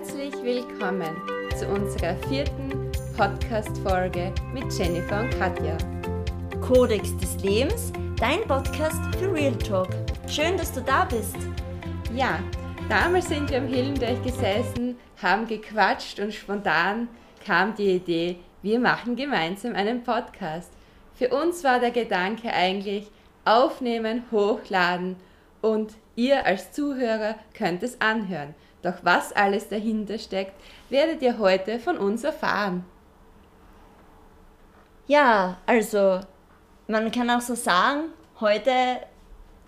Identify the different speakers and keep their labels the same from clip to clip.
Speaker 1: Herzlich willkommen zu unserer vierten Podcast-Folge mit Jennifer und Katja.
Speaker 2: Kodex des Lebens, dein Podcast für Real Talk. Schön, dass du da bist.
Speaker 1: Ja, damals sind wir am Hillendeich gesessen, haben gequatscht und spontan kam die Idee, wir machen gemeinsam einen Podcast. Für uns war der Gedanke eigentlich, aufnehmen, hochladen und ihr als Zuhörer könnt es anhören. Doch was alles dahinter steckt, werdet ihr heute von uns erfahren.
Speaker 2: Ja, also man kann auch so sagen, heute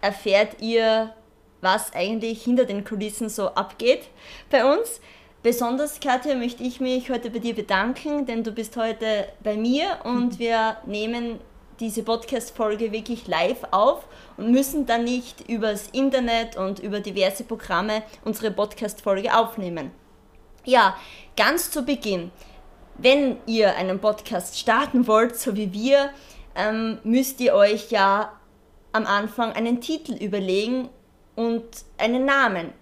Speaker 2: erfährt ihr, was eigentlich hinter den Kulissen so abgeht bei uns. Besonders, Katja, möchte ich mich heute bei dir bedanken, denn du bist heute bei mir und wir nehmen diese Podcast-Folge wirklich live auf und müssen dann nicht übers Internet und über diverse Programme unsere Podcast-Folge aufnehmen. Ja, ganz zu Beginn, wenn ihr einen Podcast starten wollt, so wie wir, ähm, müsst ihr euch ja am Anfang einen Titel überlegen und einen Namen.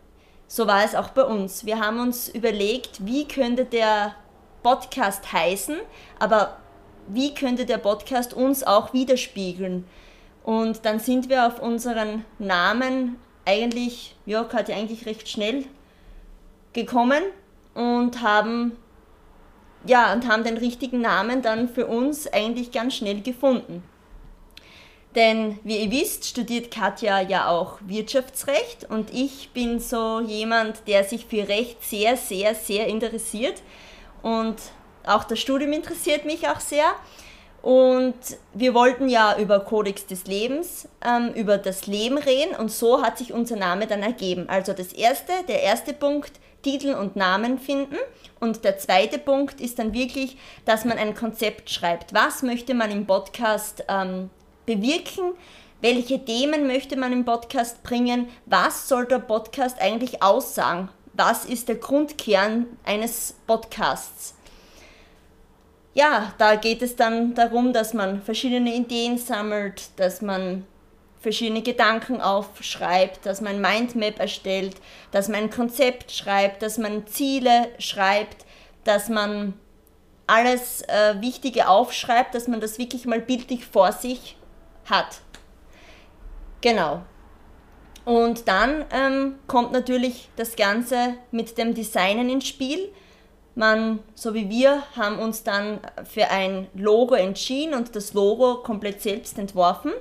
Speaker 2: So war es auch bei uns. Wir haben uns überlegt, wie könnte der Podcast heißen, aber wie könnte der Podcast uns auch widerspiegeln? Und dann sind wir auf unseren Namen eigentlich, ja, Katja, eigentlich recht schnell gekommen und haben, ja, und haben den richtigen Namen dann für uns eigentlich ganz schnell gefunden. Denn wie ihr wisst, studiert Katja ja auch Wirtschaftsrecht und ich bin so jemand, der sich für Recht sehr, sehr, sehr interessiert. Und auch das Studium interessiert mich auch sehr. Und wir wollten ja über Kodex des Lebens, ähm, über das Leben reden und so hat sich unser Name dann ergeben. Also das erste, der erste Punkt, Titel und Namen finden. Und der zweite Punkt ist dann wirklich, dass man ein Konzept schreibt. Was möchte man im Podcast ähm, bewirken? Welche Themen möchte man im Podcast bringen? Was soll der Podcast eigentlich aussagen? Was ist der Grundkern eines Podcasts? Ja, da geht es dann darum, dass man verschiedene Ideen sammelt, dass man verschiedene Gedanken aufschreibt, dass man Mindmap erstellt, dass man ein Konzept schreibt, dass man Ziele schreibt, dass man alles äh, Wichtige aufschreibt, dass man das wirklich mal bildlich vor sich hat. Genau. Und dann ähm, kommt natürlich das Ganze mit dem Designen ins Spiel. Man, so wie wir, haben uns dann für ein Logo entschieden und das Logo komplett selbst entworfen.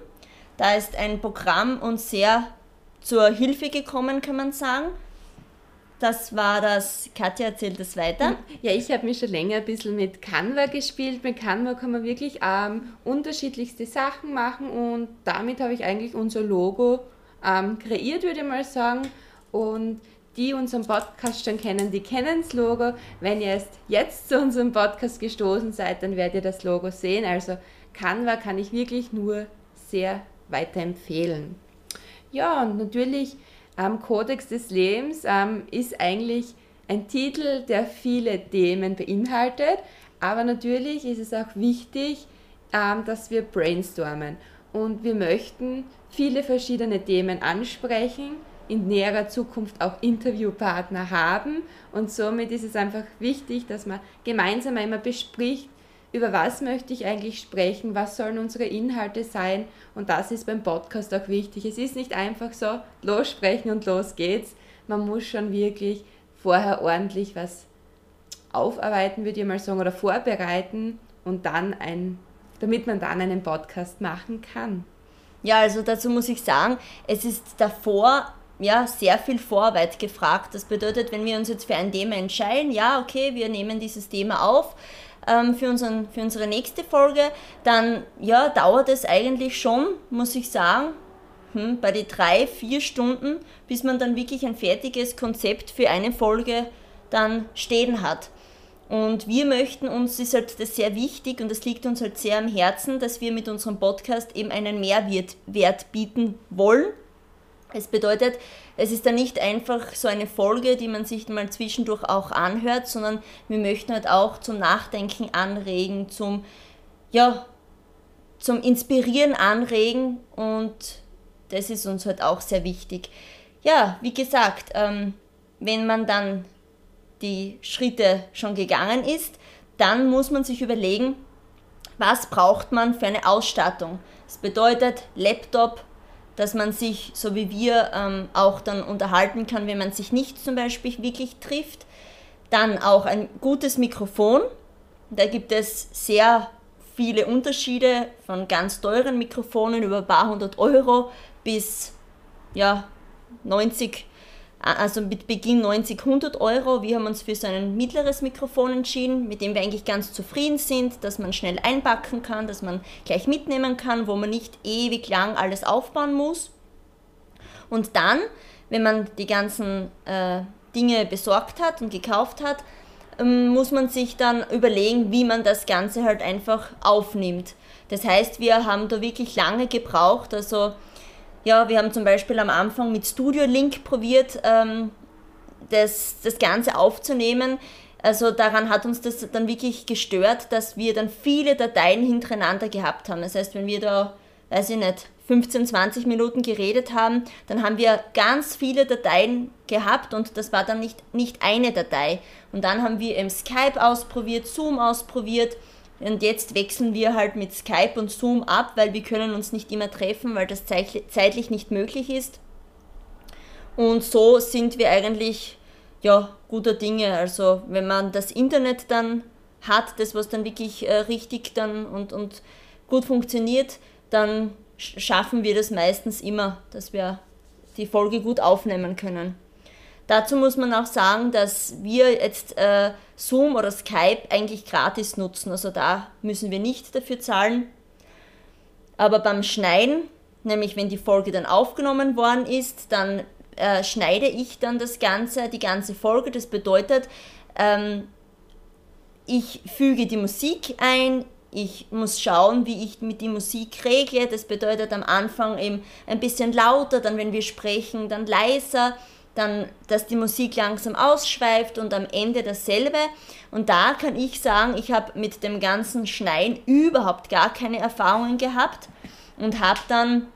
Speaker 2: Da ist ein Programm uns sehr zur Hilfe gekommen, kann man sagen. Das war das, Katja erzählt das weiter.
Speaker 1: Ja, ich habe mich schon länger ein bisschen mit Canva gespielt. Mit Canva kann man wirklich ähm, unterschiedlichste Sachen machen und damit habe ich eigentlich unser Logo ähm, kreiert, würde ich mal sagen. Und die unseren Podcast schon kennen, die kennen das Logo. Wenn ihr erst jetzt zu unserem Podcast gestoßen seid, dann werdet ihr das Logo sehen. Also Canva kann ich wirklich nur sehr weiterempfehlen. Ja, und natürlich ähm, Kodex des Lebens ähm, ist eigentlich ein Titel, der viele Themen beinhaltet, aber natürlich ist es auch wichtig, ähm, dass wir brainstormen und wir möchten viele verschiedene Themen ansprechen in näherer Zukunft auch Interviewpartner haben. Und somit ist es einfach wichtig, dass man gemeinsam einmal bespricht, über was möchte ich eigentlich sprechen, was sollen unsere Inhalte sein. Und das ist beim Podcast auch wichtig. Es ist nicht einfach so, los sprechen und los geht's. Man muss schon wirklich vorher ordentlich was aufarbeiten, würde ich mal sagen, oder vorbereiten und dann ein, damit man dann einen Podcast machen kann.
Speaker 2: Ja, also dazu muss ich sagen, es ist davor ja, sehr viel Vorarbeit gefragt. Das bedeutet, wenn wir uns jetzt für ein Thema entscheiden, ja, okay, wir nehmen dieses Thema auf ähm, für, unseren, für unsere nächste Folge, dann ja, dauert es eigentlich schon, muss ich sagen, hm, bei den drei, vier Stunden, bis man dann wirklich ein fertiges Konzept für eine Folge dann stehen hat. Und wir möchten uns, ist halt das sehr wichtig und das liegt uns halt sehr am Herzen, dass wir mit unserem Podcast eben einen Mehrwert bieten wollen es bedeutet, es ist dann nicht einfach so eine Folge, die man sich mal zwischendurch auch anhört, sondern wir möchten halt auch zum Nachdenken anregen, zum, ja, zum Inspirieren anregen und das ist uns halt auch sehr wichtig. Ja, wie gesagt, ähm, wenn man dann die Schritte schon gegangen ist, dann muss man sich überlegen, was braucht man für eine Ausstattung. Das bedeutet Laptop, dass man sich, so wie wir, ähm, auch dann unterhalten kann, wenn man sich nicht zum Beispiel wirklich trifft. Dann auch ein gutes Mikrofon. Da gibt es sehr viele Unterschiede von ganz teuren Mikrofonen über ein paar hundert Euro bis ja, 90 also mit Beginn 90, 100 Euro. Wir haben uns für so ein mittleres Mikrofon entschieden, mit dem wir eigentlich ganz zufrieden sind, dass man schnell einpacken kann, dass man gleich mitnehmen kann, wo man nicht ewig lang alles aufbauen muss. Und dann, wenn man die ganzen äh, Dinge besorgt hat und gekauft hat, ähm, muss man sich dann überlegen, wie man das Ganze halt einfach aufnimmt. Das heißt, wir haben da wirklich lange gebraucht, also ja, wir haben zum Beispiel am Anfang mit Studio Link probiert, ähm, das, das Ganze aufzunehmen. Also daran hat uns das dann wirklich gestört, dass wir dann viele Dateien hintereinander gehabt haben. Das heißt, wenn wir da, weiß ich nicht, 15, 20 Minuten geredet haben, dann haben wir ganz viele Dateien gehabt und das war dann nicht, nicht eine Datei. Und dann haben wir im Skype ausprobiert, Zoom ausprobiert und jetzt wechseln wir halt mit Skype und Zoom ab, weil wir können uns nicht immer treffen, weil das zeitlich nicht möglich ist. Und so sind wir eigentlich ja guter Dinge. Also wenn man das Internet dann hat, das was dann wirklich äh, richtig dann und, und gut funktioniert, dann schaffen wir das meistens immer, dass wir die Folge gut aufnehmen können. Dazu muss man auch sagen, dass wir jetzt äh, Zoom oder Skype eigentlich gratis nutzen. Also da müssen wir nicht dafür zahlen. Aber beim Schneiden, nämlich wenn die Folge dann aufgenommen worden ist, dann äh, schneide ich dann das Ganze, die ganze Folge. Das bedeutet, ähm, ich füge die Musik ein, ich muss schauen, wie ich mit die Musik regle. Das bedeutet am Anfang eben ein bisschen lauter, dann wenn wir sprechen, dann leiser dann, dass die Musik langsam ausschweift und am Ende dasselbe. Und da kann ich sagen, ich habe mit dem ganzen Schneien überhaupt gar keine Erfahrungen gehabt und habe dann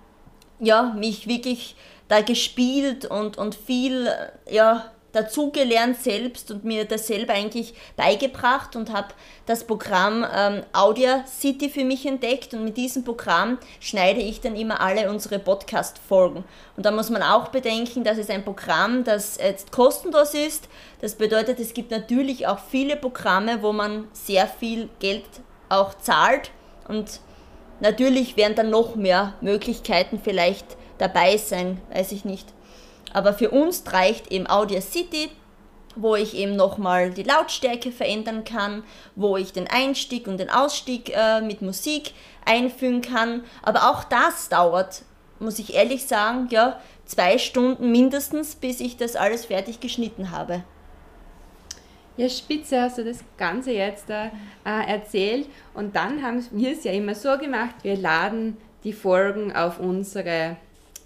Speaker 2: ja, mich wirklich da gespielt und, und viel ja, dazugelernt selbst und mir das selber eigentlich beigebracht und habe das Programm ähm, City für mich entdeckt und mit diesem Programm schneide ich dann immer alle unsere Podcast-Folgen. Und da muss man auch bedenken, dass es ein Programm, das jetzt kostenlos ist. Das bedeutet, es gibt natürlich auch viele Programme, wo man sehr viel Geld auch zahlt und natürlich werden dann noch mehr Möglichkeiten vielleicht dabei sein, weiß ich nicht. Aber für uns reicht eben Audacity, wo ich eben nochmal die Lautstärke verändern kann, wo ich den Einstieg und den Ausstieg äh, mit Musik einfügen kann. Aber auch das dauert, muss ich ehrlich sagen, ja, zwei Stunden mindestens, bis ich das alles fertig geschnitten habe.
Speaker 1: Ja, spitze hast du das Ganze jetzt äh, erzählt. Und dann haben wir es ja immer so gemacht, wir laden die Folgen auf unsere,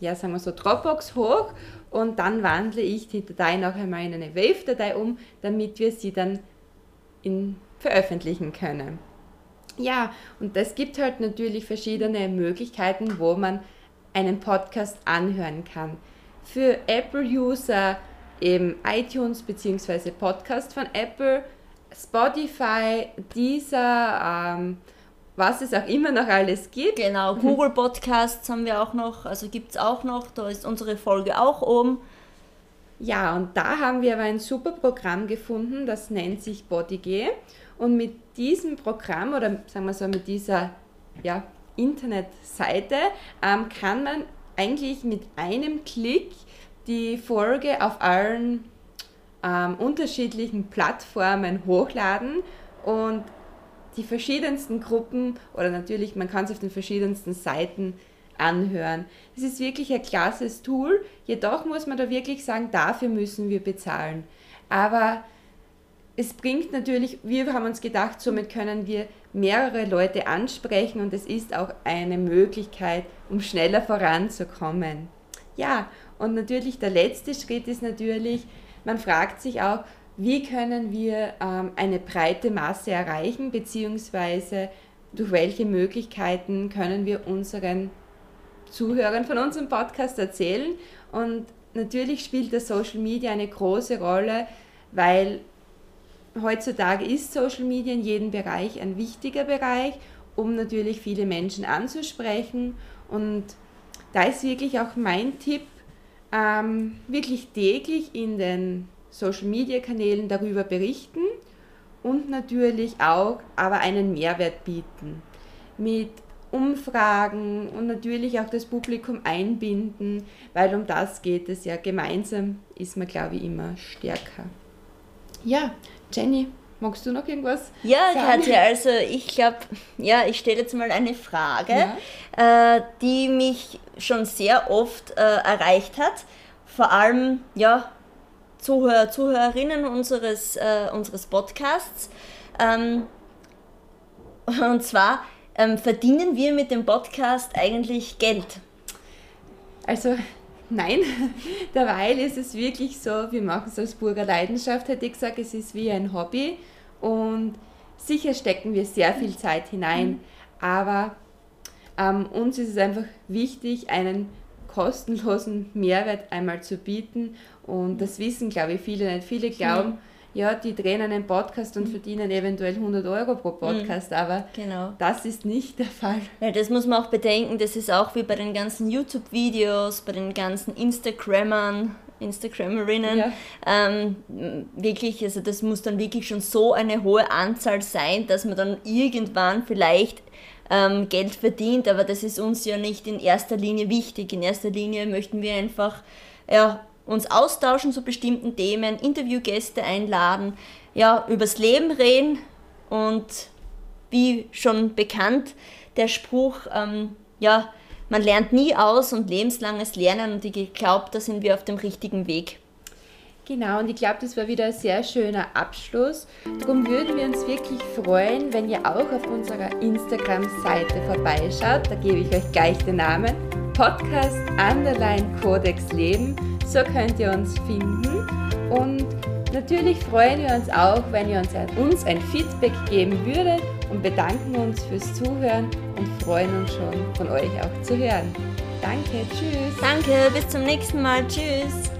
Speaker 1: ja, sagen wir so, Dropbox hoch und dann wandle ich die Datei noch einmal in eine Wave-Datei um, damit wir sie dann in, veröffentlichen können. Ja, und es gibt halt natürlich verschiedene Möglichkeiten, wo man einen Podcast anhören kann. Für Apple-User eben iTunes bzw. Podcast von Apple, Spotify, Deezer, ähm, was es auch immer noch alles gibt.
Speaker 2: Genau, mhm. Google Podcasts haben wir auch noch, also gibt es auch noch, da ist unsere Folge auch oben.
Speaker 1: Ja, und da haben wir aber ein super Programm gefunden, das nennt sich BodyG. Und mit diesem Programm oder sagen wir so mit dieser ja, Internetseite ähm, kann man eigentlich mit einem Klick die Folge auf allen ähm, unterschiedlichen Plattformen hochladen und die verschiedensten Gruppen oder natürlich, man kann es auf den verschiedensten Seiten anhören. Es ist wirklich ein klasses Tool, jedoch muss man da wirklich sagen, dafür müssen wir bezahlen. Aber es bringt natürlich, wir haben uns gedacht, somit können wir mehrere Leute ansprechen und es ist auch eine Möglichkeit, um schneller voranzukommen. Ja, und natürlich der letzte Schritt ist natürlich, man fragt sich auch, wie können wir ähm, eine breite Masse erreichen, beziehungsweise durch welche Möglichkeiten können wir unseren Zuhörern von unserem Podcast erzählen. Und natürlich spielt das Social Media eine große Rolle, weil heutzutage ist Social Media in jedem Bereich ein wichtiger Bereich, um natürlich viele Menschen anzusprechen. Und da ist wirklich auch mein Tipp, ähm, wirklich täglich in den Social Media Kanälen darüber berichten und natürlich auch aber einen Mehrwert bieten. Mit Umfragen und natürlich auch das Publikum einbinden, weil um das geht es ja. Gemeinsam ist man, glaube ich, immer stärker. Ja, Jenny, magst du noch irgendwas?
Speaker 2: Ja, sagen? Katja, also ich glaube, ja, ich stelle jetzt mal eine Frage, ja. äh, die mich schon sehr oft äh, erreicht hat. Vor allem, ja, Zuhörer, Zuhörerinnen unseres, äh, unseres Podcasts. Ähm, und zwar, ähm, verdienen wir mit dem Podcast eigentlich Geld?
Speaker 1: Also nein, derweil ist es wirklich so, wir machen es aus purer Leidenschaft, hätte ich gesagt, es ist wie ein Hobby und sicher stecken wir sehr viel Zeit hinein, mhm. aber ähm, uns ist es einfach wichtig, einen kostenlosen Mehrwert einmal zu bieten und das wissen, glaube ich, viele nicht. Viele glauben, ja, die drehen einen Podcast und mhm. verdienen eventuell 100 Euro pro mhm. Podcast, aber genau. das ist nicht der Fall.
Speaker 2: Ja, das muss man auch bedenken, das ist auch wie bei den ganzen YouTube-Videos, bei den ganzen Instagrammern, Instagrammerinnen, ja. ähm, wirklich, also das muss dann wirklich schon so eine hohe Anzahl sein, dass man dann irgendwann vielleicht ähm, Geld verdient, aber das ist uns ja nicht in erster Linie wichtig. In erster Linie möchten wir einfach ja, uns austauschen zu bestimmten Themen, Interviewgäste einladen, ja, übers Leben reden und wie schon bekannt, der Spruch, ähm, ja, man lernt nie aus und lebenslanges Lernen und ich glaube, da sind wir auf dem richtigen Weg.
Speaker 1: Genau, und ich glaube, das war wieder ein sehr schöner Abschluss. Darum würden wir uns wirklich freuen, wenn ihr auch auf unserer Instagram-Seite vorbeischaut. Da gebe ich euch gleich den Namen. Podcast Underline Codex Leben. So könnt ihr uns finden. Und natürlich freuen wir uns auch, wenn ihr uns ein, Feedback geben würdet und bedanken uns fürs Zuhören und freuen uns schon von euch auch zu hören. Danke, tschüss.
Speaker 2: Danke, bis zum nächsten Mal. Tschüss.